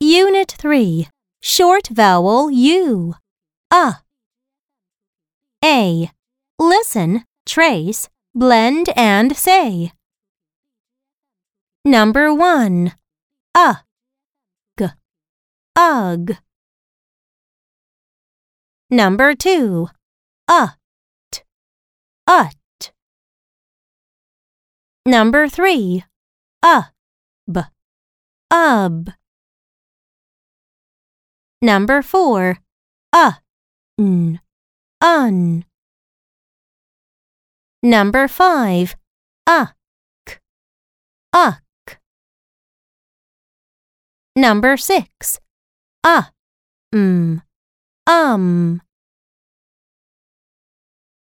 Unit 3 Short Vowel U. A. A. Listen, trace, blend, and say. Number 1. A. G. ug. Number 2. A. T. Ut. Number 3. A. B. Ub. Number 4. Uh. N. Un. Number 5. Uh. K. Uck. Number 6. Uh. Mm. Um.